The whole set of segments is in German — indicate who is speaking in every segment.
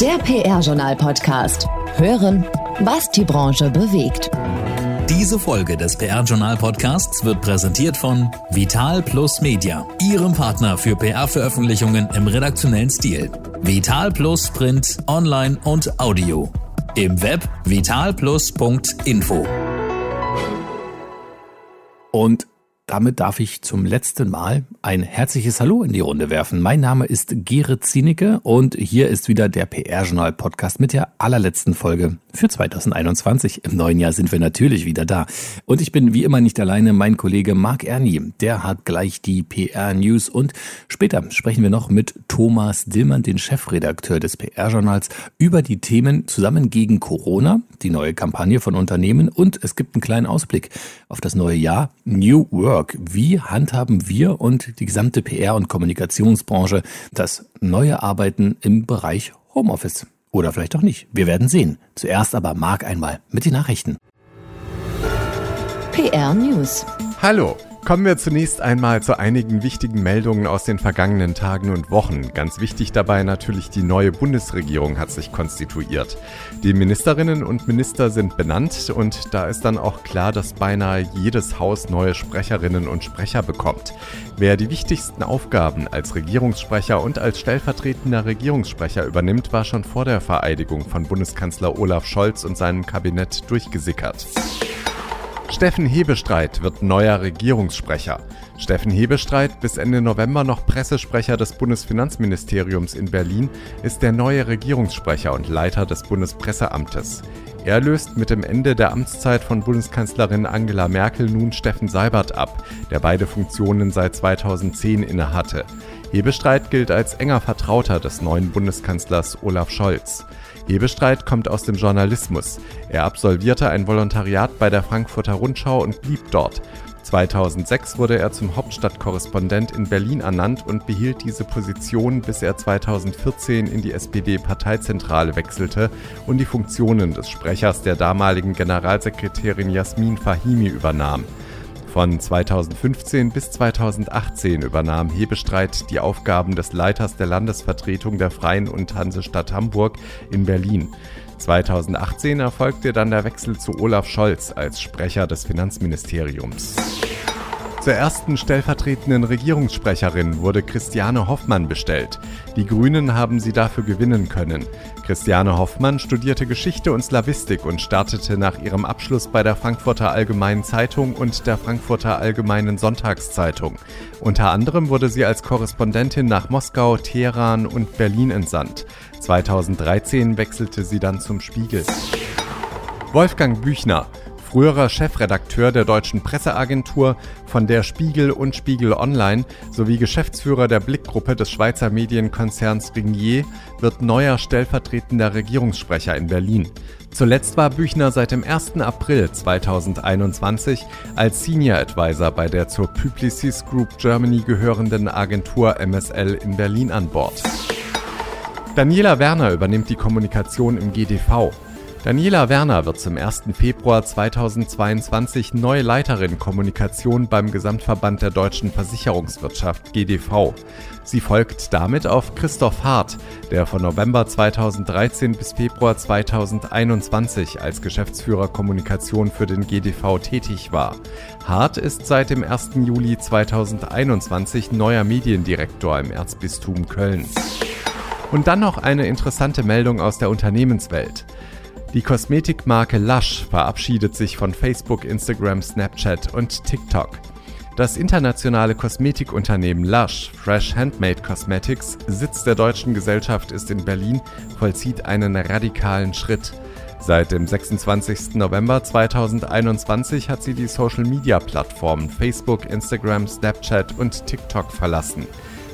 Speaker 1: Der PR-Journal-Podcast. Hören, was die Branche bewegt.
Speaker 2: Diese Folge des PR-Journal-Podcasts wird präsentiert von Vital Plus Media, Ihrem Partner für PR-Veröffentlichungen im redaktionellen Stil. Vital Plus Print, Online und Audio. Im Web vitalplus.info.
Speaker 3: Und damit darf ich zum letzten Mal ein herzliches Hallo in die Runde werfen. Mein Name ist Gerrit Zienicke und hier ist wieder der PR-Journal-Podcast mit der allerletzten Folge für 2021. Im neuen Jahr sind wir natürlich wieder da. Und ich bin wie immer nicht alleine. Mein Kollege Marc Ernie, der hat gleich die PR-News und später sprechen wir noch mit Thomas Dillmann, den Chefredakteur des PR-Journals, über die Themen Zusammen gegen Corona, die neue Kampagne von Unternehmen und es gibt einen kleinen Ausblick auf das neue Jahr New World. Work. Wie handhaben wir und die gesamte PR- und Kommunikationsbranche das neue Arbeiten im Bereich Homeoffice? Oder vielleicht auch nicht. Wir werden sehen. Zuerst aber Marc einmal mit den Nachrichten.
Speaker 1: PR News.
Speaker 4: Hallo. Kommen wir zunächst einmal zu einigen wichtigen Meldungen aus den vergangenen Tagen und Wochen. Ganz wichtig dabei natürlich die neue Bundesregierung hat sich konstituiert. Die Ministerinnen und Minister sind benannt und da ist dann auch klar, dass beinahe jedes Haus neue Sprecherinnen und Sprecher bekommt. Wer die wichtigsten Aufgaben als Regierungssprecher und als stellvertretender Regierungssprecher übernimmt, war schon vor der Vereidigung von Bundeskanzler Olaf Scholz und seinem Kabinett durchgesickert. Steffen Hebestreit wird neuer Regierungssprecher. Steffen Hebestreit, bis Ende November noch Pressesprecher des Bundesfinanzministeriums in Berlin, ist der neue Regierungssprecher und Leiter des Bundespresseamtes. Er löst mit dem Ende der Amtszeit von Bundeskanzlerin Angela Merkel nun Steffen Seibert ab, der beide Funktionen seit 2010 innehatte. Hebestreit gilt als enger Vertrauter des neuen Bundeskanzlers Olaf Scholz. Hebestreit kommt aus dem Journalismus. Er absolvierte ein Volontariat bei der Frankfurter Rundschau und blieb dort. 2006 wurde er zum Hauptstadtkorrespondent in Berlin ernannt und behielt diese Position, bis er 2014 in die SPD-Parteizentrale wechselte und die Funktionen des Sprechers der damaligen Generalsekretärin Jasmin Fahimi übernahm. Von 2015 bis 2018 übernahm Hebestreit die Aufgaben des Leiters der Landesvertretung der Freien und Hansestadt Hamburg in Berlin. 2018 erfolgte dann der Wechsel zu Olaf Scholz als Sprecher des Finanzministeriums. Zur ersten stellvertretenden Regierungssprecherin wurde Christiane Hoffmann bestellt. Die Grünen haben sie dafür gewinnen können. Christiane Hoffmann studierte Geschichte und Slawistik und startete nach ihrem Abschluss bei der Frankfurter Allgemeinen Zeitung und der Frankfurter Allgemeinen Sonntagszeitung. Unter anderem wurde sie als Korrespondentin nach Moskau, Teheran und Berlin entsandt. 2013 wechselte sie dann zum Spiegel. Wolfgang Büchner früherer Chefredakteur der deutschen Presseagentur, von der Spiegel und Spiegel Online sowie Geschäftsführer der Blickgruppe des Schweizer Medienkonzerns Ringier, wird neuer stellvertretender Regierungssprecher in Berlin. Zuletzt war Büchner seit dem 1. April 2021 als Senior Advisor bei der zur Publicis Group Germany gehörenden Agentur MSL in Berlin an Bord. Daniela Werner übernimmt die Kommunikation im GDV. Daniela Werner wird zum 1. Februar 2022 neue Leiterin Kommunikation beim Gesamtverband der deutschen Versicherungswirtschaft GDV. Sie folgt damit auf Christoph Hart, der von November 2013 bis Februar 2021 als Geschäftsführer Kommunikation für den GDV tätig war. Hart ist seit dem 1. Juli 2021 neuer Mediendirektor im Erzbistum Köln. Und dann noch eine interessante Meldung aus der Unternehmenswelt. Die Kosmetikmarke Lush verabschiedet sich von Facebook, Instagram, Snapchat und TikTok. Das internationale Kosmetikunternehmen Lush, Fresh Handmade Cosmetics, Sitz der deutschen Gesellschaft ist in Berlin, vollzieht einen radikalen Schritt. Seit dem 26. November 2021 hat sie die Social-Media-Plattformen Facebook, Instagram, Snapchat und TikTok verlassen.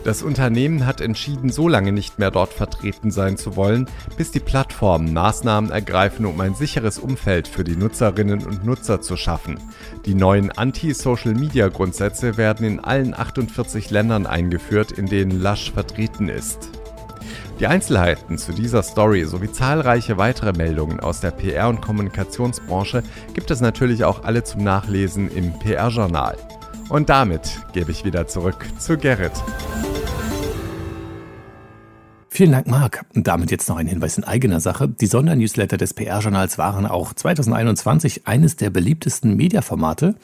Speaker 4: Das Unternehmen hat entschieden, so lange nicht mehr dort vertreten sein zu wollen, bis die Plattformen Maßnahmen ergreifen, um ein sicheres Umfeld für die Nutzerinnen und Nutzer zu schaffen. Die neuen Anti-Social-Media-Grundsätze werden in allen 48 Ländern eingeführt, in denen Lush vertreten ist. Die Einzelheiten zu dieser Story sowie zahlreiche weitere Meldungen aus der PR- und Kommunikationsbranche gibt es natürlich auch alle zum Nachlesen im PR-Journal. Und damit gebe ich wieder zurück zu Gerrit.
Speaker 3: Vielen Dank, Marc. Und damit jetzt noch ein Hinweis in eigener Sache. Die Sondernewsletter des PR-Journals waren auch 2021 eines der beliebtesten Mediaformate.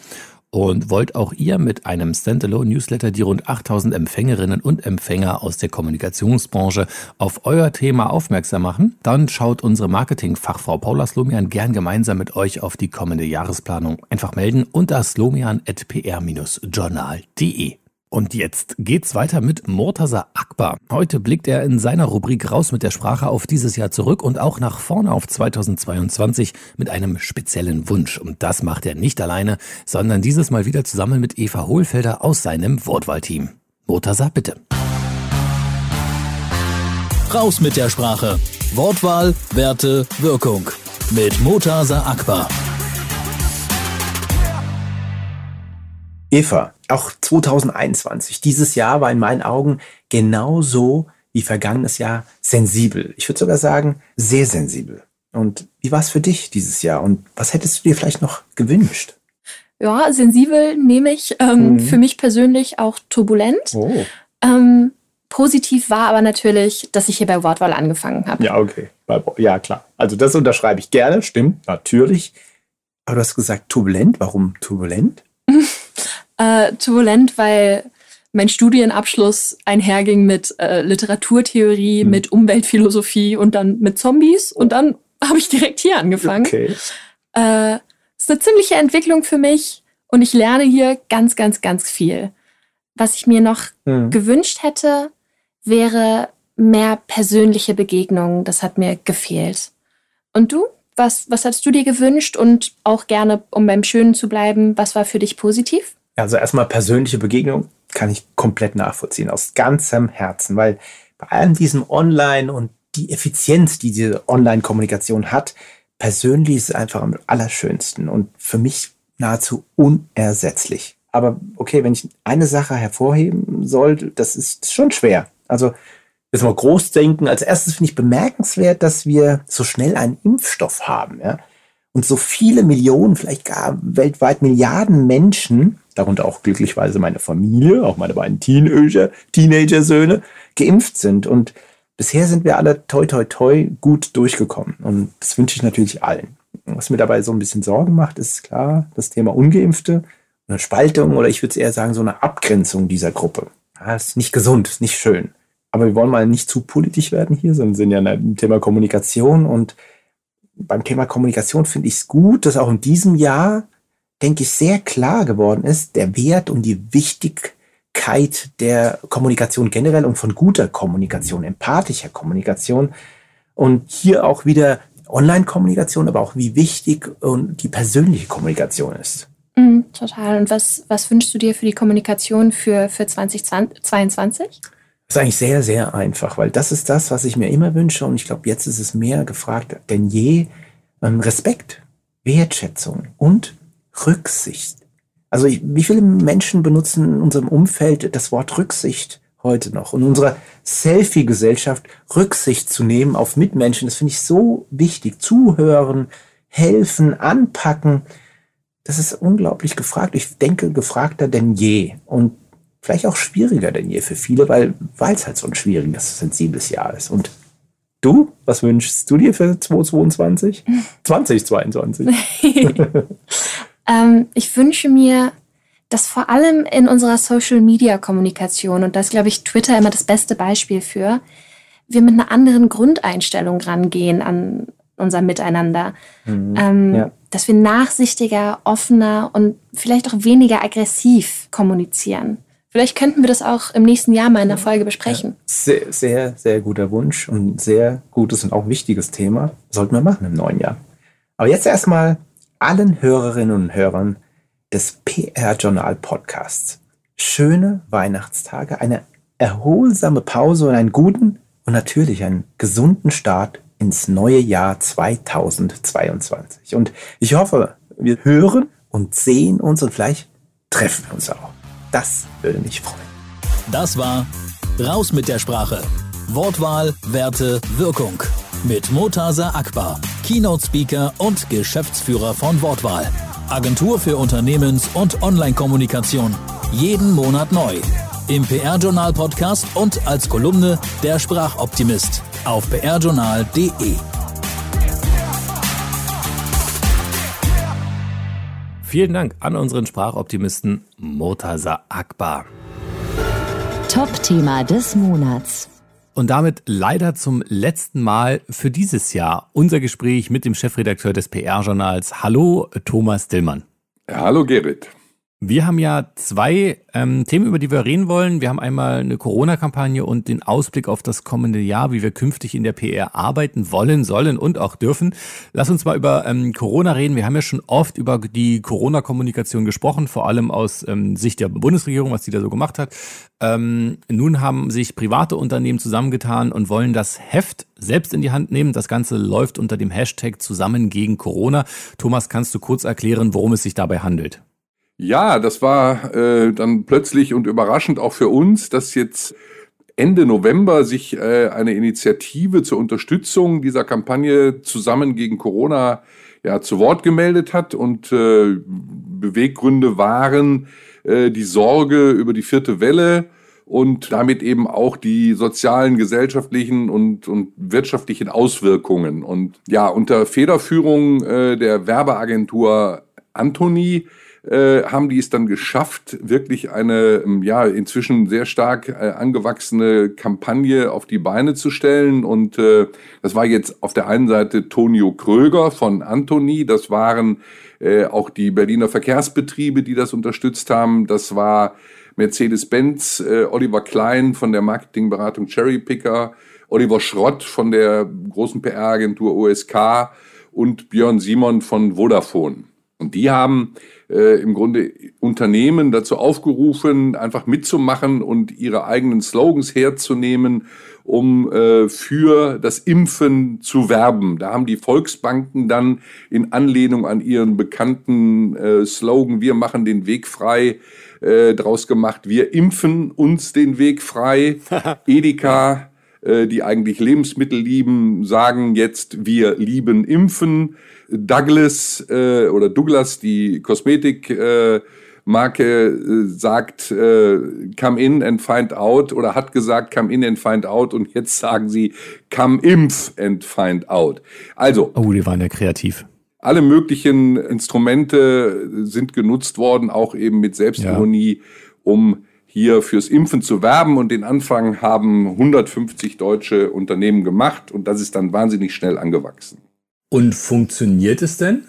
Speaker 3: Und wollt auch ihr mit einem Standalone-Newsletter die rund 8000 Empfängerinnen und Empfänger aus der Kommunikationsbranche auf euer Thema aufmerksam machen? Dann schaut unsere Marketingfachfrau Paula Slomian gern gemeinsam mit euch auf die kommende Jahresplanung. Einfach melden unter slomian.pr-journal.de. Und jetzt geht's weiter mit Murtaza Akbar. Heute blickt er in seiner Rubrik raus mit der Sprache auf dieses Jahr zurück und auch nach vorne auf 2022 mit einem speziellen Wunsch. Und das macht er nicht alleine, sondern dieses Mal wieder zusammen mit Eva Hohlfelder aus seinem Wortwahlteam. Murtaza, bitte.
Speaker 2: Raus mit der Sprache. Wortwahl, Werte, Wirkung. Mit Murtaza Akbar.
Speaker 5: Eva, auch 2021, dieses Jahr war in meinen Augen genauso wie vergangenes Jahr sensibel. Ich würde sogar sagen, sehr sensibel. Und wie war es für dich dieses Jahr? Und was hättest du dir vielleicht noch gewünscht?
Speaker 6: Ja, sensibel nehme ich. Ähm, mhm. Für mich persönlich auch turbulent.
Speaker 5: Oh.
Speaker 6: Ähm, positiv war aber natürlich, dass ich hier bei Wortwahl angefangen habe.
Speaker 5: Ja, okay. Ja, klar. Also das unterschreibe ich gerne, stimmt, natürlich. Aber du hast gesagt turbulent. Warum turbulent?
Speaker 6: Äh, turbulent, weil mein Studienabschluss einherging mit äh, Literaturtheorie, hm. mit Umweltphilosophie und dann mit Zombies. Und dann habe ich direkt hier angefangen.
Speaker 5: Okay.
Speaker 6: Äh, ist eine ziemliche Entwicklung für mich und ich lerne hier ganz, ganz, ganz viel. Was ich mir noch hm. gewünscht hätte, wäre mehr persönliche Begegnungen. Das hat mir gefehlt. Und du? Was, was hast du dir gewünscht und auch gerne, um beim Schönen zu bleiben, was war für dich positiv?
Speaker 5: Also erstmal persönliche Begegnung kann ich komplett nachvollziehen, aus ganzem Herzen, weil bei allem diesem Online und die Effizienz, die diese Online-Kommunikation hat, persönlich ist es einfach am allerschönsten und für mich nahezu unersetzlich. Aber okay, wenn ich eine Sache hervorheben soll, das ist schon schwer. Also jetzt mal groß denken. Als erstes finde ich bemerkenswert, dass wir so schnell einen Impfstoff haben. Ja? Und so viele Millionen, vielleicht gar weltweit Milliarden Menschen darunter auch glücklicherweise meine Familie, auch meine beiden Teenager, Teenager-Söhne, geimpft sind. Und bisher sind wir alle toi toi toi gut durchgekommen. Und das wünsche ich natürlich allen. Was mir dabei so ein bisschen Sorgen macht, ist klar das Thema Ungeimpfte, eine Spaltung oder ich würde eher sagen, so eine Abgrenzung dieser Gruppe. Das ist nicht gesund, ist nicht schön. Aber wir wollen mal nicht zu politisch werden hier, sondern sind ja ein Thema Kommunikation. Und beim Thema Kommunikation finde ich es gut, dass auch in diesem Jahr denke ich, sehr klar geworden ist, der Wert und die Wichtigkeit der Kommunikation generell und von guter Kommunikation, empathischer Kommunikation. Und hier auch wieder Online-Kommunikation, aber auch wie wichtig und die persönliche Kommunikation ist.
Speaker 6: Mm, total. Und was, was wünschst du dir für die Kommunikation für, für 2022?
Speaker 5: Das ist eigentlich sehr, sehr einfach, weil das ist das, was ich mir immer wünsche. Und ich glaube, jetzt ist es mehr gefragt denn je. Ähm, Respekt, Wertschätzung und Rücksicht. Also ich, wie viele Menschen benutzen in unserem Umfeld das Wort Rücksicht heute noch? Und in unserer Selfie-Gesellschaft Rücksicht zu nehmen auf Mitmenschen, das finde ich so wichtig. Zuhören, helfen, anpacken. Das ist unglaublich gefragt. Ich denke, gefragter denn je. Und vielleicht auch schwieriger denn je für viele, weil es halt so ein schwieriges, sensibles Jahr ist. Und du, was wünschst du dir für 2022? 2022.
Speaker 6: Ähm, ich wünsche mir, dass vor allem in unserer Social-Media-Kommunikation, und da ist, glaube ich, Twitter immer das beste Beispiel für, wir mit einer anderen Grundeinstellung rangehen an unser Miteinander. Mhm, ähm, ja. Dass wir nachsichtiger, offener und vielleicht auch weniger aggressiv kommunizieren. Vielleicht könnten wir das auch im nächsten Jahr mal in der Folge besprechen. Ja,
Speaker 5: sehr, sehr, sehr guter Wunsch und sehr gutes und auch wichtiges Thema. Sollten wir machen im neuen Jahr. Aber jetzt erstmal allen Hörerinnen und Hörern des PR-Journal Podcasts schöne Weihnachtstage, eine erholsame Pause und einen guten und natürlich einen gesunden Start ins neue Jahr 2022. Und ich hoffe, wir hören und sehen uns und vielleicht treffen wir uns auch. Das würde mich freuen.
Speaker 2: Das war Raus mit der Sprache. Wortwahl, Werte, Wirkung mit Motasa Akbar, Keynote-Speaker und Geschäftsführer von Wortwahl. Agentur für Unternehmens- und Online-Kommunikation. Jeden Monat neu. im PR-Journal-Podcast und als Kolumne Der Sprachoptimist auf prjournal.de.
Speaker 3: Vielen Dank an unseren Sprachoptimisten Murtaza Akbar.
Speaker 1: Top-Thema des Monats.
Speaker 3: Und damit leider zum letzten Mal für dieses Jahr unser Gespräch mit dem Chefredakteur des PR-Journals. Hallo, Thomas Dillmann.
Speaker 7: Hallo, Gerrit.
Speaker 3: Wir haben ja zwei ähm, Themen, über die wir reden wollen. Wir haben einmal eine Corona-Kampagne und den Ausblick auf das kommende Jahr, wie wir künftig in der PR arbeiten wollen, sollen und auch dürfen. Lass uns mal über ähm, Corona reden. Wir haben ja schon oft über die Corona-Kommunikation gesprochen, vor allem aus ähm, Sicht der Bundesregierung, was die da so gemacht hat. Ähm, nun haben sich private Unternehmen zusammengetan und wollen das Heft selbst in die Hand nehmen. Das Ganze läuft unter dem Hashtag zusammen gegen Corona. Thomas, kannst du kurz erklären, worum es sich dabei handelt?
Speaker 7: Ja, das war äh, dann plötzlich und überraschend auch für uns, dass jetzt Ende November sich äh, eine Initiative zur Unterstützung dieser Kampagne zusammen gegen Corona ja zu Wort gemeldet hat und äh, Beweggründe waren äh, die Sorge über die vierte Welle und damit eben auch die sozialen, gesellschaftlichen und, und wirtschaftlichen Auswirkungen. Und ja, unter Federführung äh, der Werbeagentur Anthony äh, haben die es dann geschafft, wirklich eine ähm, ja inzwischen sehr stark äh, angewachsene Kampagne auf die Beine zu stellen. Und äh, das war jetzt auf der einen Seite Tonio Kröger von Antoni, das waren äh, auch die Berliner Verkehrsbetriebe, die das unterstützt haben. Das war Mercedes-Benz, äh, Oliver Klein von der Marketingberatung Cherry Picker, Oliver Schrott von der großen PR-Agentur OSK und Björn Simon von Vodafone. Und die haben äh, im Grunde Unternehmen dazu aufgerufen, einfach mitzumachen und ihre eigenen Slogans herzunehmen, um äh, für das Impfen zu werben. Da haben die Volksbanken dann in Anlehnung an ihren bekannten äh, Slogan, wir machen den Weg frei, äh, draus gemacht, wir impfen uns den Weg frei. Edeka, äh, die eigentlich Lebensmittel lieben, sagen jetzt, wir lieben Impfen. Douglas äh, oder Douglas, die Kosmetikmarke, äh, sagt äh, come in and find out oder hat gesagt come in and find out und jetzt sagen sie come impf and find out. Also.
Speaker 3: Oh, die waren ja kreativ.
Speaker 7: Alle möglichen Instrumente sind genutzt worden, auch eben mit Selbstironie, ja. um hier fürs Impfen zu werben. Und den Anfang haben 150 deutsche Unternehmen gemacht und das ist dann wahnsinnig schnell angewachsen.
Speaker 3: Und funktioniert es denn?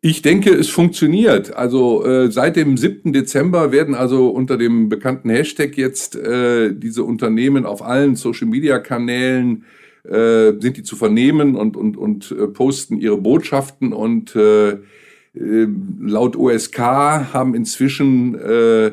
Speaker 7: Ich denke, es funktioniert. Also äh, seit dem 7. Dezember werden also unter dem bekannten Hashtag jetzt äh, diese Unternehmen auf allen Social-Media-Kanälen äh, sind die zu vernehmen und, und, und äh, posten ihre Botschaften und äh, äh, laut OSK haben inzwischen äh,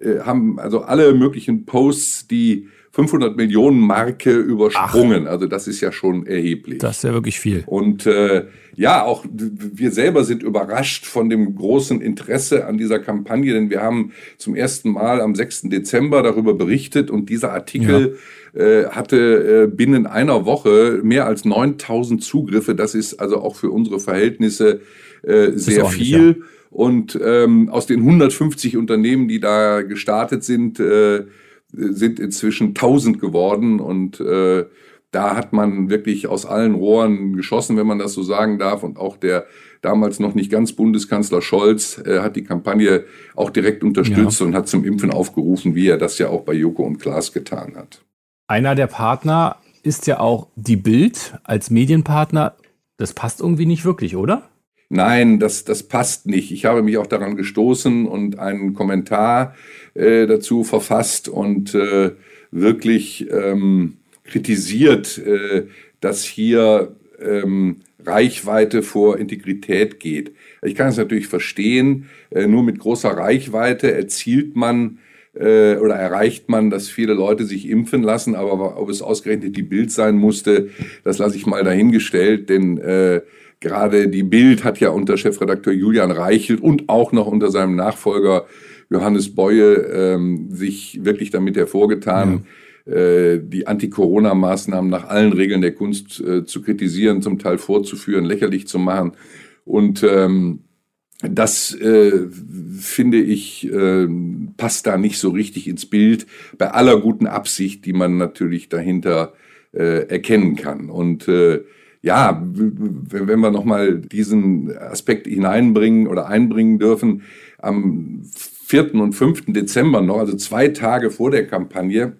Speaker 7: äh, haben also alle möglichen Posts die 500 Millionen Marke übersprungen. Ach. Also das ist ja schon erheblich.
Speaker 3: Das ist ja wirklich viel.
Speaker 7: Und äh, ja, auch wir selber sind überrascht von dem großen Interesse an dieser Kampagne, denn wir haben zum ersten Mal am 6. Dezember darüber berichtet und dieser Artikel ja. äh, hatte äh, binnen einer Woche mehr als 9000 Zugriffe. Das ist also auch für unsere Verhältnisse äh, sehr viel. Ja. Und ähm, aus den 150 Unternehmen, die da gestartet sind, äh, sind inzwischen 1000 geworden. Und äh, da hat man wirklich aus allen Rohren geschossen, wenn man das so sagen darf. Und auch der damals noch nicht ganz Bundeskanzler Scholz äh, hat die Kampagne auch direkt unterstützt ja. und hat zum Impfen aufgerufen, wie er das ja auch bei Joko und Klaas getan hat.
Speaker 3: Einer der Partner ist ja auch die Bild als Medienpartner. Das passt irgendwie nicht wirklich, oder?
Speaker 7: Nein, das, das passt nicht. Ich habe mich auch daran gestoßen und einen Kommentar äh, dazu verfasst und äh, wirklich ähm, kritisiert, äh, dass hier ähm, Reichweite vor Integrität geht. Ich kann es natürlich verstehen, äh, nur mit großer Reichweite erzielt man äh, oder erreicht man, dass viele Leute sich impfen lassen, aber ob es ausgerechnet die Bild sein musste, das lasse ich mal dahingestellt, denn äh, Gerade die Bild hat ja unter Chefredakteur Julian Reichelt und auch noch unter seinem Nachfolger Johannes Beue ähm, sich wirklich damit hervorgetan, ja. äh, die Anti-Corona-Maßnahmen nach allen Regeln der Kunst äh, zu kritisieren, zum Teil vorzuführen, lächerlich zu machen. Und ähm, das äh, finde ich äh, passt da nicht so richtig ins Bild bei aller guten Absicht, die man natürlich dahinter äh, erkennen kann. Und äh, ja, wenn wir nochmal diesen Aspekt hineinbringen oder einbringen dürfen, am 4. und 5. Dezember noch, also zwei Tage vor der Kampagne,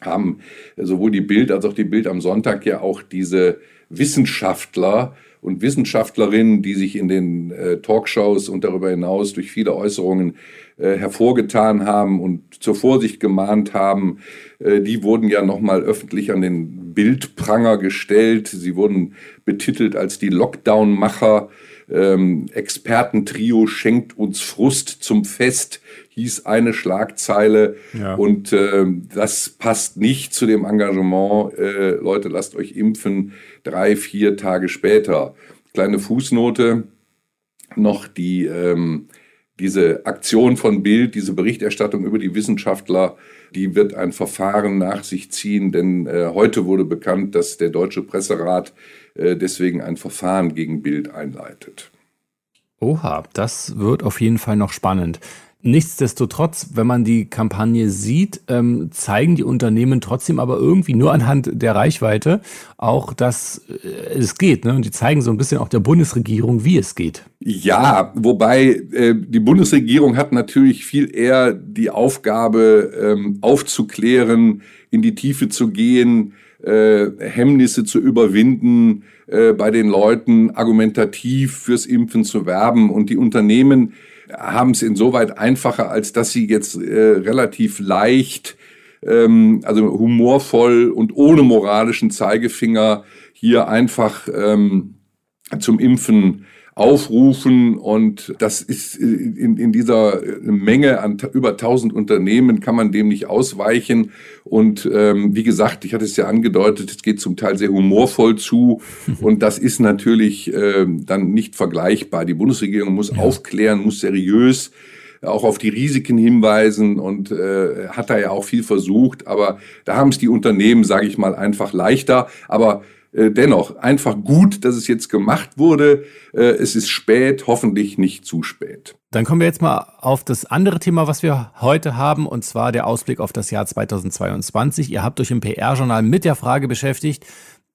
Speaker 7: haben sowohl die Bild als auch die Bild am Sonntag ja auch diese Wissenschaftler und Wissenschaftlerinnen, die sich in den äh, Talkshows und darüber hinaus durch viele Äußerungen äh, hervorgetan haben und zur Vorsicht gemahnt haben, äh, die wurden ja nochmal öffentlich an den Bildpranger gestellt. Sie wurden betitelt als die Lockdown-Macher. Ähm, Expertentrio schenkt uns Frust zum Fest, hieß eine Schlagzeile. Ja. Und äh, das passt nicht zu dem Engagement, äh, Leute, lasst euch impfen, drei, vier Tage später. Kleine Fußnote noch die, ähm, diese Aktion von Bild, diese Berichterstattung über die Wissenschaftler, die wird ein Verfahren nach sich ziehen, denn äh, heute wurde bekannt, dass der Deutsche Presserat äh, deswegen ein Verfahren gegen Bild einleitet.
Speaker 3: Oha, das wird auf jeden Fall noch spannend. Nichtsdestotrotz, wenn man die Kampagne sieht, ähm, zeigen die Unternehmen trotzdem aber irgendwie nur anhand der Reichweite auch, dass äh, es geht. Ne? Und die zeigen so ein bisschen auch der Bundesregierung, wie es geht.
Speaker 7: Ja, wobei äh, die Bundesregierung hat natürlich viel eher die Aufgabe, ähm, aufzuklären, in die Tiefe zu gehen, äh, Hemmnisse zu überwinden, äh, bei den Leuten argumentativ fürs Impfen zu werben. Und die Unternehmen haben es insoweit einfacher, als dass sie jetzt äh, relativ leicht, ähm, also humorvoll und ohne moralischen Zeigefinger hier einfach ähm, zum Impfen aufrufen und das ist äh, in, in dieser Menge an über 1000 Unternehmen kann man dem nicht ausweichen und ähm, wie gesagt, ich hatte es ja angedeutet, es geht zum Teil sehr humorvoll zu und das ist natürlich äh, dann nicht vergleichbar. Die Bundesregierung muss ja. aufklären, muss seriös auch auf die Risiken hinweisen und äh, hat da ja auch viel versucht, aber da haben es die Unternehmen, sage ich mal, einfach leichter. Aber äh, dennoch einfach gut, dass es jetzt gemacht wurde. Äh, es ist spät, hoffentlich nicht zu spät.
Speaker 3: Dann kommen wir jetzt mal auf das andere Thema, was wir heute haben, und zwar der Ausblick auf das Jahr 2022. Ihr habt euch im PR-Journal mit der Frage beschäftigt,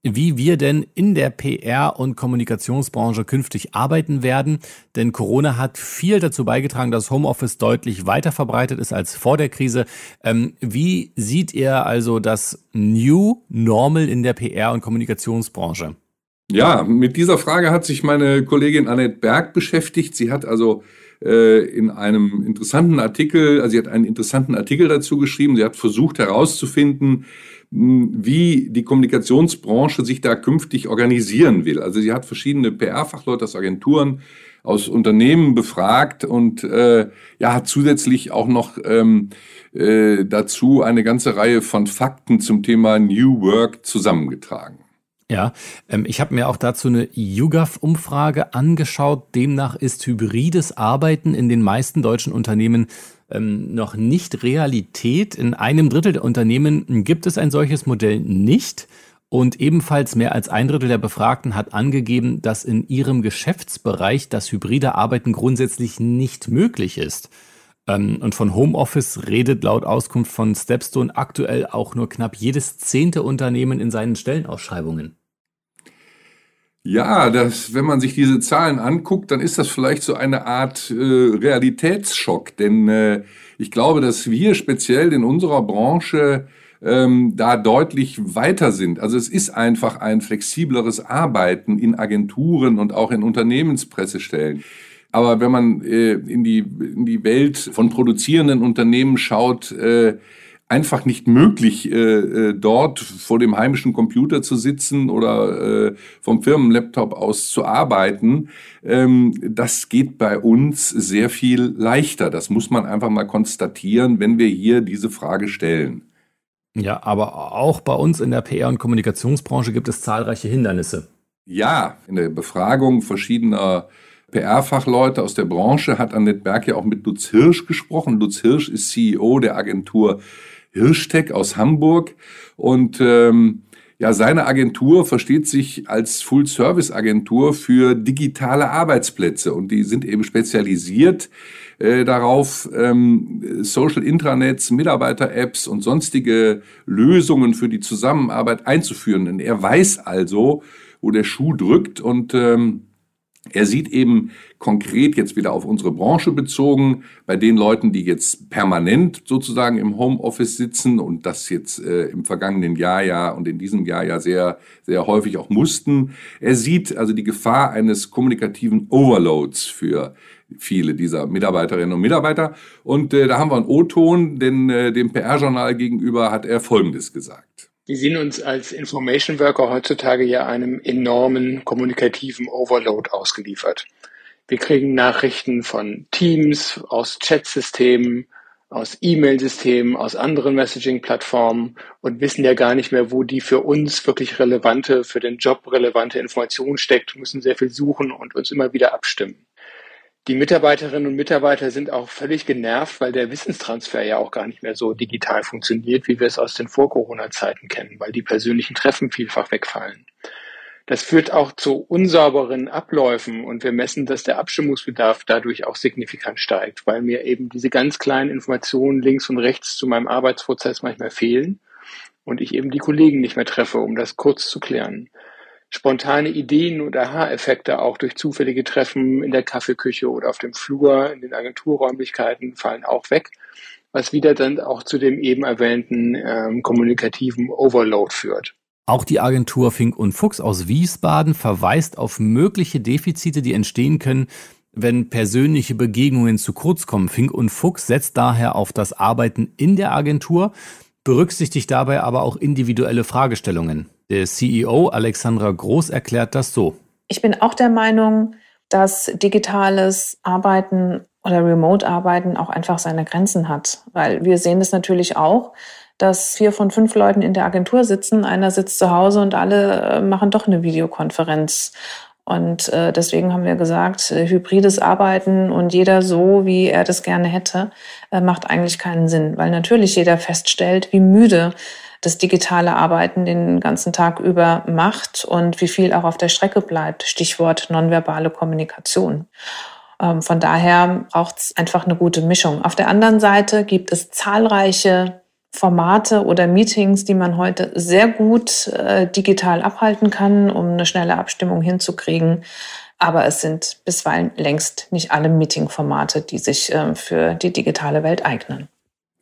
Speaker 3: wie wir denn in der PR- und Kommunikationsbranche künftig arbeiten werden. Denn Corona hat viel dazu beigetragen, dass Homeoffice deutlich weiter verbreitet ist als vor der Krise. Ähm, wie sieht ihr also das New Normal in der PR- und Kommunikationsbranche?
Speaker 7: Ja, mit dieser Frage hat sich meine Kollegin Annette Berg beschäftigt. Sie hat also äh, in einem interessanten Artikel, also sie hat einen interessanten Artikel dazu geschrieben. Sie hat versucht herauszufinden, wie die Kommunikationsbranche sich da künftig organisieren will. Also sie hat verschiedene PR-Fachleute aus Agenturen, aus Unternehmen befragt und äh, ja hat zusätzlich auch noch ähm, äh, dazu eine ganze Reihe von Fakten zum Thema New Work zusammengetragen.
Speaker 3: Ja, ähm, ich habe mir auch dazu eine YouGov-Umfrage angeschaut. Demnach ist hybrides Arbeiten in den meisten deutschen Unternehmen ähm, noch nicht Realität. In einem Drittel der Unternehmen gibt es ein solches Modell nicht. Und ebenfalls mehr als ein Drittel der Befragten hat angegeben, dass in ihrem Geschäftsbereich das hybride Arbeiten grundsätzlich nicht möglich ist. Ähm, und von Homeoffice redet laut Auskunft von Stepstone aktuell auch nur knapp jedes zehnte Unternehmen in seinen Stellenausschreibungen.
Speaker 7: Ja, das, wenn man sich diese Zahlen anguckt, dann ist das vielleicht so eine Art äh, Realitätsschock. Denn äh, ich glaube, dass wir speziell in unserer Branche ähm, da deutlich weiter sind. Also es ist einfach ein flexibleres Arbeiten in Agenturen und auch in Unternehmenspressestellen. Aber wenn man äh, in, die, in die Welt von produzierenden Unternehmen schaut, äh, einfach nicht möglich, äh, äh, dort vor dem heimischen Computer zu sitzen oder äh, vom Firmenlaptop aus zu arbeiten. Ähm, das geht bei uns sehr viel leichter. Das muss man einfach mal konstatieren, wenn wir hier diese Frage stellen.
Speaker 3: Ja, aber auch bei uns in der PR- und Kommunikationsbranche gibt es zahlreiche Hindernisse.
Speaker 7: Ja, in der Befragung verschiedener PR-Fachleute aus der Branche hat Annette Berg ja auch mit Lutz Hirsch gesprochen. Lutz Hirsch ist CEO der Agentur Hirschtech aus Hamburg. Und ähm, Ja, seine Agentur versteht sich als Full-Service-Agentur für digitale Arbeitsplätze und die sind eben spezialisiert äh, darauf, ähm, Social Intranets, Mitarbeiter-Apps und sonstige Lösungen für die Zusammenarbeit einzuführen. Und er weiß also, wo der Schuh drückt und ähm, er sieht eben konkret jetzt wieder auf unsere Branche bezogen, bei den Leuten, die jetzt permanent sozusagen im Homeoffice sitzen und das jetzt äh, im vergangenen Jahr ja und in diesem Jahr ja sehr, sehr häufig auch mussten. Er sieht also die Gefahr eines kommunikativen Overloads für viele dieser Mitarbeiterinnen und Mitarbeiter. Und äh, da haben wir einen O-Ton, denn äh, dem PR-Journal gegenüber hat er Folgendes gesagt.
Speaker 8: Wir sehen uns als Information Worker heutzutage ja einem enormen kommunikativen Overload ausgeliefert. Wir kriegen Nachrichten von Teams, aus Chatsystemen, aus E-Mail-Systemen, aus anderen Messaging-Plattformen und wissen ja gar nicht mehr, wo die für uns wirklich relevante, für den Job relevante Information steckt, müssen sehr viel suchen und uns immer wieder abstimmen. Die Mitarbeiterinnen und Mitarbeiter sind auch völlig genervt, weil der Wissenstransfer ja auch gar nicht mehr so digital funktioniert, wie wir es aus den Vor-Corona-Zeiten kennen, weil die persönlichen Treffen vielfach wegfallen. Das führt auch zu unsauberen Abläufen und wir messen, dass der Abstimmungsbedarf dadurch auch signifikant steigt, weil mir eben diese ganz kleinen Informationen links und rechts zu meinem Arbeitsprozess manchmal fehlen und ich eben die Kollegen nicht mehr treffe, um das kurz zu klären spontane Ideen und Aha-Effekte auch durch zufällige Treffen in der Kaffeeküche oder auf dem Flur in den Agenturräumlichkeiten fallen auch weg, was wieder dann auch zu dem eben erwähnten ähm, kommunikativen Overload führt.
Speaker 3: Auch die Agentur Fink und Fuchs aus Wiesbaden verweist auf mögliche Defizite, die entstehen können, wenn persönliche Begegnungen zu kurz kommen. Fink und Fuchs setzt daher auf das Arbeiten in der Agentur, berücksichtigt dabei aber auch individuelle Fragestellungen. Der CEO Alexandra Groß erklärt das so.
Speaker 9: Ich bin auch der Meinung, dass digitales Arbeiten oder Remote-Arbeiten auch einfach seine Grenzen hat. Weil wir sehen es natürlich auch, dass vier von fünf Leuten in der Agentur sitzen, einer sitzt zu Hause und alle äh, machen doch eine Videokonferenz. Und äh, deswegen haben wir gesagt, äh, hybrides Arbeiten und jeder so, wie er das gerne hätte, macht eigentlich keinen Sinn, weil natürlich jeder feststellt, wie müde das digitale Arbeiten den ganzen Tag über macht und wie viel auch auf der Strecke bleibt. Stichwort nonverbale Kommunikation. Ähm, von daher braucht es einfach eine gute Mischung. Auf der anderen Seite gibt es zahlreiche Formate oder Meetings, die man heute sehr gut äh, digital abhalten kann, um eine schnelle Abstimmung hinzukriegen. Aber es sind bisweilen längst nicht alle Meeting-Formate, die sich äh, für die digitale Welt eignen.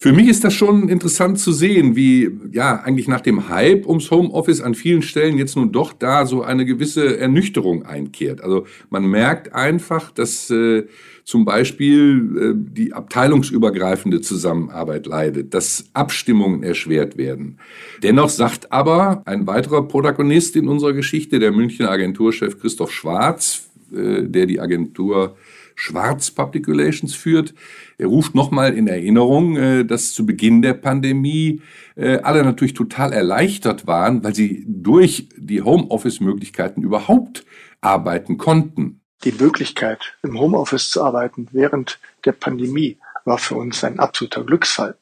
Speaker 7: Für mich ist das schon interessant zu sehen, wie ja eigentlich nach dem Hype ums Homeoffice an vielen Stellen jetzt nun doch da so eine gewisse Ernüchterung einkehrt. Also man merkt einfach, dass äh, zum Beispiel äh, die abteilungsübergreifende Zusammenarbeit leidet, dass Abstimmungen erschwert werden. Dennoch sagt aber ein weiterer Protagonist in unserer Geschichte, der Münchner Agenturchef Christoph Schwarz, äh, der die Agentur Schwarz Public Relations führt. Er ruft nochmal in Erinnerung, äh, dass zu Beginn der Pandemie äh, alle natürlich total erleichtert waren, weil sie durch die Homeoffice-Möglichkeiten überhaupt arbeiten konnten.
Speaker 8: Die Möglichkeit, im Homeoffice zu arbeiten während der Pandemie war für uns ein absoluter Glücksfall.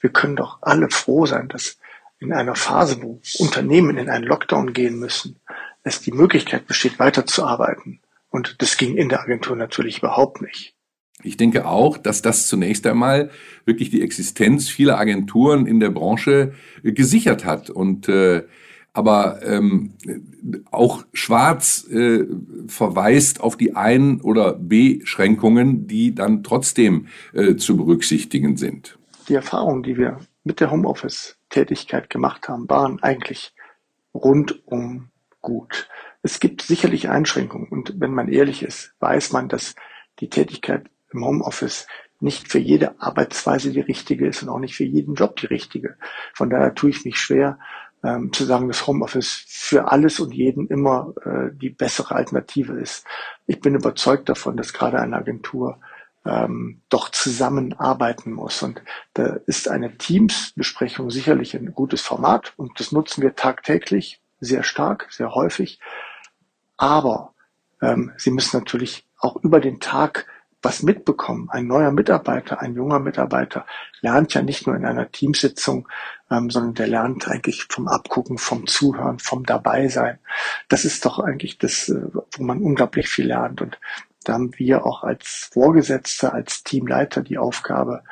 Speaker 8: Wir können doch alle froh sein, dass in einer Phase, wo Unternehmen in einen Lockdown gehen müssen, es die Möglichkeit besteht, weiterzuarbeiten. Und das ging in der Agentur natürlich überhaupt nicht.
Speaker 7: Ich denke auch, dass das zunächst einmal wirklich die Existenz vieler Agenturen in der Branche äh, gesichert hat. Und äh, aber ähm, auch Schwarz äh, verweist auf die Ein- oder Beschränkungen, die dann trotzdem äh, zu berücksichtigen sind.
Speaker 8: Die Erfahrungen, die wir mit der Homeoffice-Tätigkeit gemacht haben, waren eigentlich rundum gut. Es gibt sicherlich Einschränkungen und wenn man ehrlich ist, weiß man, dass die Tätigkeit im Homeoffice nicht für jede Arbeitsweise die richtige ist und auch nicht für jeden Job die richtige. Von daher tue ich mich schwer ähm, zu sagen, dass Homeoffice für alles und jeden immer äh, die bessere Alternative ist. Ich bin überzeugt davon, dass gerade eine Agentur ähm, doch zusammenarbeiten muss. Und da ist eine Teams-Besprechung sicherlich ein gutes Format und das nutzen wir tagtäglich sehr stark, sehr häufig. Aber ähm, sie müssen natürlich auch über den Tag was mitbekommen. Ein neuer Mitarbeiter, ein junger Mitarbeiter lernt ja nicht nur in einer Teamsitzung, ähm, sondern der lernt eigentlich vom Abgucken, vom Zuhören, vom Dabeisein. Das ist doch eigentlich das, äh, wo man unglaublich viel lernt. Und da haben wir auch als Vorgesetzte, als Teamleiter die Aufgabe,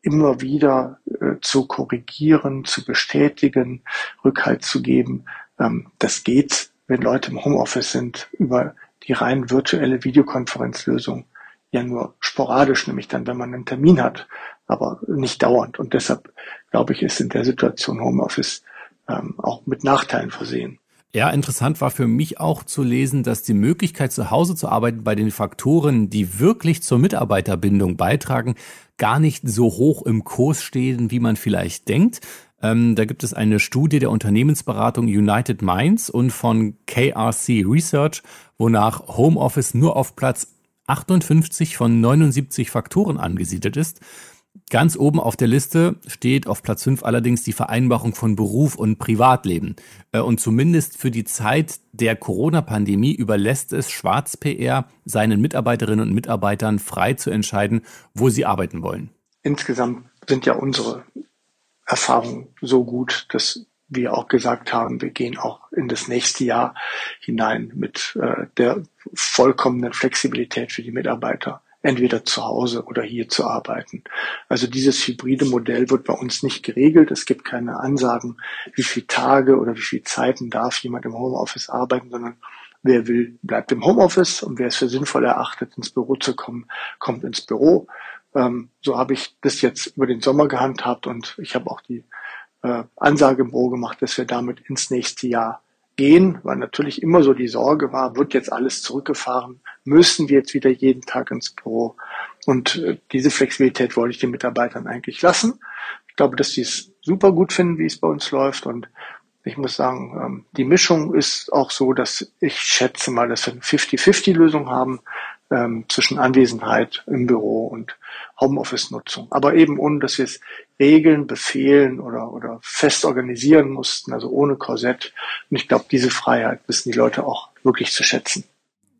Speaker 8: immer wieder äh, zu korrigieren, zu bestätigen, Rückhalt zu geben. Ähm, das geht, wenn Leute im Homeoffice sind, über die rein virtuelle Videokonferenzlösung ja nur sporadisch, nämlich dann, wenn man einen Termin hat, aber nicht dauernd. Und deshalb, glaube ich, ist in der Situation Homeoffice ähm, auch mit Nachteilen versehen.
Speaker 3: Ja, interessant war für mich auch zu lesen, dass die Möglichkeit, zu Hause zu arbeiten, bei den Faktoren, die wirklich zur Mitarbeiterbindung beitragen, gar nicht so hoch im Kurs stehen, wie man vielleicht denkt. Ähm, da gibt es eine Studie der Unternehmensberatung United Minds und von KRC Research, wonach Homeoffice nur auf Platz 58 von 79 Faktoren angesiedelt ist. Ganz oben auf der Liste steht auf Platz 5 allerdings die Vereinbarung von Beruf und Privatleben. Äh, und zumindest für die Zeit der Corona-Pandemie überlässt es Schwarz PR seinen Mitarbeiterinnen und Mitarbeitern frei zu entscheiden, wo sie arbeiten wollen.
Speaker 8: Insgesamt sind ja unsere Erfahrungen so gut, dass wir auch gesagt haben, wir gehen auch in das nächste Jahr hinein mit äh, der vollkommenen Flexibilität für die Mitarbeiter entweder zu Hause oder hier zu arbeiten. Also dieses hybride Modell wird bei uns nicht geregelt. Es gibt keine Ansagen, wie viele Tage oder wie viele Zeiten darf jemand im Homeoffice arbeiten, sondern wer will, bleibt im Homeoffice und wer es für sinnvoll erachtet, ins Büro zu kommen, kommt ins Büro. Ähm, so habe ich das jetzt über den Sommer gehandhabt und ich habe auch die äh, Ansage im Büro gemacht, dass wir damit ins nächste Jahr gehen, weil natürlich immer so die Sorge war, wird jetzt alles zurückgefahren, müssen wir jetzt wieder jeden Tag ins Büro. Und äh, diese Flexibilität wollte ich den Mitarbeitern eigentlich lassen. Ich glaube, dass sie es super gut finden, wie es bei uns läuft. Und ich muss sagen, ähm, die Mischung ist auch so, dass ich schätze mal, dass wir eine 50-50-Lösung haben ähm, zwischen Anwesenheit im Büro und Homeoffice-Nutzung. Aber eben ohne, dass wir es regeln, befehlen oder, oder fest organisieren mussten, also ohne Korsett. Und ich glaube, diese Freiheit wissen die Leute auch wirklich zu schätzen.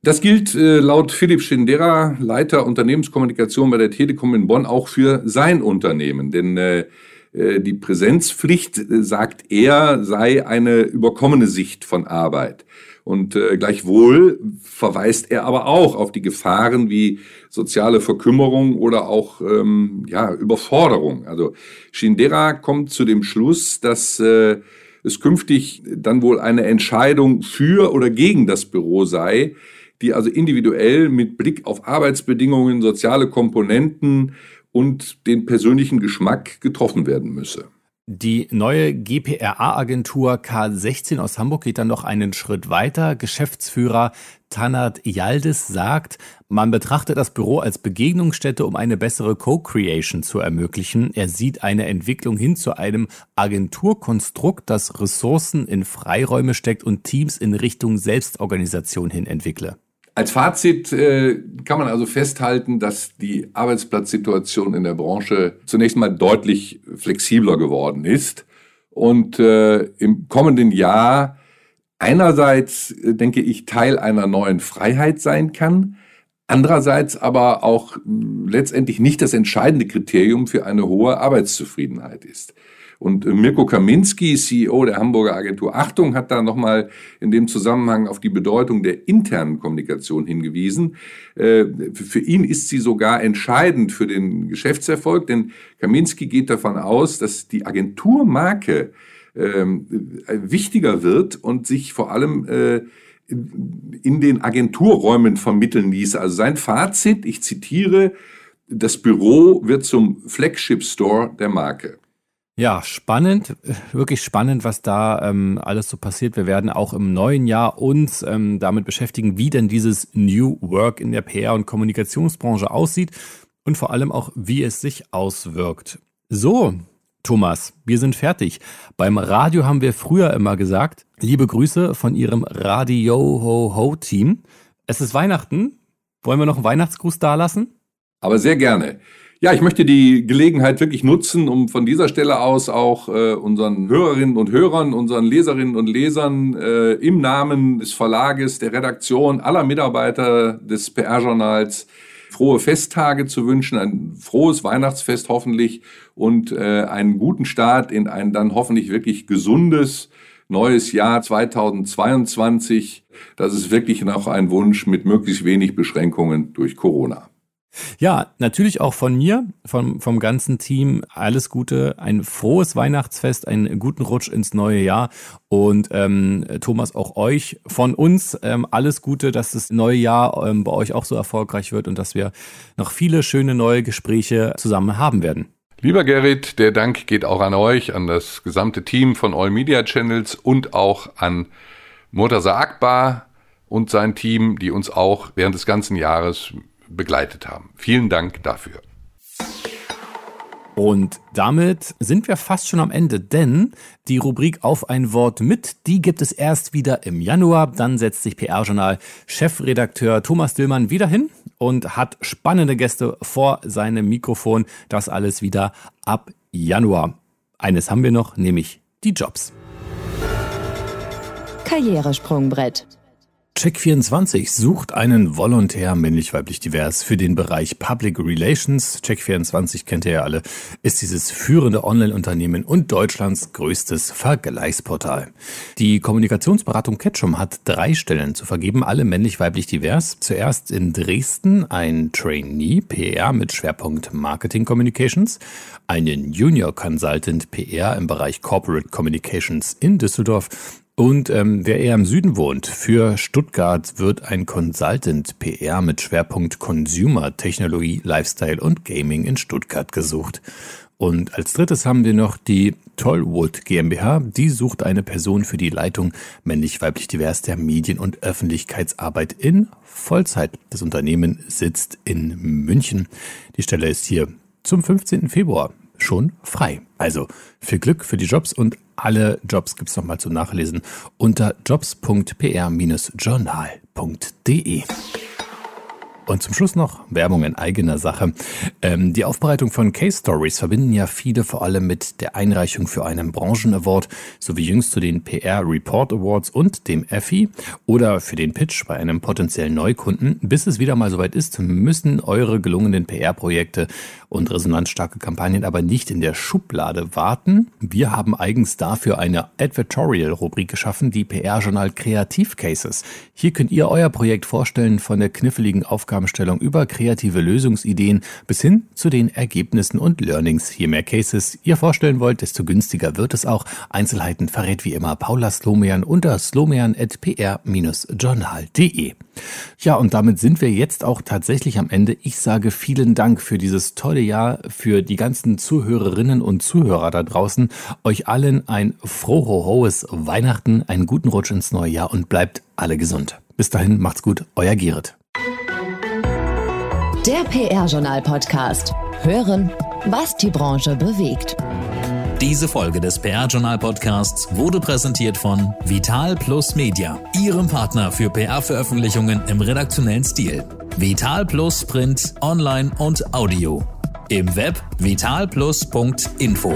Speaker 7: Das gilt äh, laut Philipp Schindera, Leiter Unternehmenskommunikation bei der Telekom in Bonn, auch für sein Unternehmen. Denn äh, äh die Präsenzpflicht, äh, sagt er, sei eine überkommene Sicht von Arbeit. Und äh, gleichwohl verweist er aber auch auf die Gefahren wie soziale Verkümmerung oder auch ähm, ja, Überforderung. Also Shindera kommt zu dem Schluss, dass äh, es künftig dann wohl eine Entscheidung für oder gegen das Büro sei, die also individuell mit Blick auf Arbeitsbedingungen, soziale Komponenten und den persönlichen Geschmack getroffen werden müsse.
Speaker 3: Die neue GPRA-Agentur K16 aus Hamburg geht dann noch einen Schritt weiter. Geschäftsführer Tanat Yaldis sagt, man betrachtet das Büro als Begegnungsstätte, um eine bessere Co-Creation zu ermöglichen. Er sieht eine Entwicklung hin zu einem Agenturkonstrukt, das Ressourcen in Freiräume steckt und Teams in Richtung Selbstorganisation hin entwickle.
Speaker 7: Als Fazit äh, kann man also festhalten, dass die Arbeitsplatzsituation in der Branche zunächst mal deutlich flexibler geworden ist und äh, im kommenden Jahr einerseits, äh, denke ich, Teil einer neuen Freiheit sein kann, andererseits aber auch äh, letztendlich nicht das entscheidende Kriterium für eine hohe Arbeitszufriedenheit ist. Und äh, Mirko Kaminski, CEO der Hamburger Agentur Achtung, hat da nochmal in dem Zusammenhang auf die Bedeutung der internen Kommunikation hingewiesen. Äh, für ihn ist sie sogar entscheidend für den Geschäftserfolg, denn Kaminski geht davon aus, dass die Agenturmarke ähm, wichtiger wird und sich vor allem äh, in den Agenturräumen vermitteln ließe. Also sein Fazit, ich zitiere, das Büro wird zum Flagship Store der Marke.
Speaker 3: Ja, spannend, wirklich spannend, was da ähm, alles so passiert. Wir werden auch im neuen Jahr uns ähm, damit beschäftigen, wie denn dieses New Work in der PR- und Kommunikationsbranche aussieht und vor allem auch, wie es sich auswirkt. So, Thomas, wir sind fertig. Beim Radio haben wir früher immer gesagt, liebe Grüße von Ihrem Radio-Ho-Ho-Team. Es ist Weihnachten. Wollen wir noch einen Weihnachtsgruß dalassen?
Speaker 7: Aber sehr gerne. Ja, ich möchte die Gelegenheit wirklich nutzen, um von dieser Stelle aus auch äh, unseren Hörerinnen und Hörern, unseren Leserinnen und Lesern äh, im Namen des Verlages, der Redaktion, aller Mitarbeiter des PR-Journals frohe Festtage zu wünschen, ein frohes Weihnachtsfest hoffentlich und äh, einen guten Start in ein dann hoffentlich wirklich gesundes neues Jahr 2022. Das ist wirklich noch ein Wunsch mit möglichst wenig Beschränkungen durch Corona.
Speaker 10: Ja, natürlich auch von mir, vom, vom ganzen Team alles Gute, ein frohes Weihnachtsfest, einen guten Rutsch ins neue Jahr und ähm, Thomas auch euch von uns ähm, alles Gute, dass das neue Jahr ähm, bei euch auch so erfolgreich wird und dass wir noch viele schöne neue Gespräche zusammen haben werden.
Speaker 7: Lieber Gerrit, der Dank geht auch an euch, an das gesamte Team von All Media Channels und auch an Murtaza Akbar und sein Team, die uns auch während des ganzen Jahres begleitet haben. Vielen Dank dafür.
Speaker 10: Und damit sind wir fast schon am Ende, denn die Rubrik Auf ein Wort mit, die gibt es erst wieder im Januar. Dann setzt sich PR-Journal Chefredakteur Thomas Dillmann wieder hin und hat spannende Gäste vor seinem Mikrofon. Das alles wieder ab Januar. Eines haben wir noch, nämlich die Jobs.
Speaker 1: Karrieresprungbrett.
Speaker 10: Check24 sucht einen Volontär männlich-weiblich divers für den Bereich Public Relations. Check24 kennt ihr ja alle, ist dieses führende Online-Unternehmen und Deutschlands größtes Vergleichsportal. Die Kommunikationsberatung Ketchum hat drei Stellen zu vergeben, alle männlich-weiblich divers. Zuerst in Dresden ein Trainee PR mit Schwerpunkt Marketing Communications, einen Junior Consultant PR im Bereich Corporate Communications in Düsseldorf und ähm, wer eher im Süden wohnt, für Stuttgart wird ein Consultant PR mit Schwerpunkt Consumer, Technologie, Lifestyle und Gaming in Stuttgart gesucht. Und als drittes haben wir noch die Tollwood GmbH. Die sucht eine Person für die Leitung männlich-weiblich divers der Medien- und Öffentlichkeitsarbeit in Vollzeit. Das Unternehmen sitzt in München. Die Stelle ist hier zum 15. Februar schon frei. Also viel Glück für die Jobs und alle Jobs gibt es nochmal zum Nachlesen unter jobs.pr-journal.de. Und zum Schluss noch Werbung in eigener Sache. Ähm, die Aufbereitung von Case Stories verbinden ja viele vor allem mit der Einreichung für einen Branchen-Award sowie jüngst zu den PR Report Awards und dem Effie oder für den Pitch bei einem potenziellen Neukunden. Bis es wieder mal soweit ist, müssen eure gelungenen PR-Projekte und resonanzstarke Kampagnen aber nicht in der Schublade warten. Wir haben eigens dafür eine Advertorial-Rubrik geschaffen, die PR-Journal Kreativ Cases. Hier könnt ihr euer Projekt vorstellen von der kniffligen Aufgabe Aufgabenstellung über kreative Lösungsideen bis hin zu den Ergebnissen und Learnings. Je mehr Cases ihr vorstellen wollt, desto günstiger wird es auch. Einzelheiten verrät wie immer Paula Slomian unter slomian.pr-journal.de. Ja, und damit sind wir jetzt auch tatsächlich am Ende. Ich sage vielen Dank für dieses tolle Jahr, für die ganzen Zuhörerinnen und Zuhörer da draußen. Euch allen ein frohes Weihnachten, einen guten Rutsch ins neue Jahr und bleibt alle gesund. Bis dahin, macht's gut, euer Gerrit.
Speaker 1: Der PR-Journal-Podcast. Hören, was die Branche bewegt.
Speaker 2: Diese Folge des PR-Journal-Podcasts wurde präsentiert von Vital Plus Media, Ihrem Partner für PR-Veröffentlichungen im redaktionellen Stil. Vital Plus Print, Online und Audio. Im Web vitalplus.info.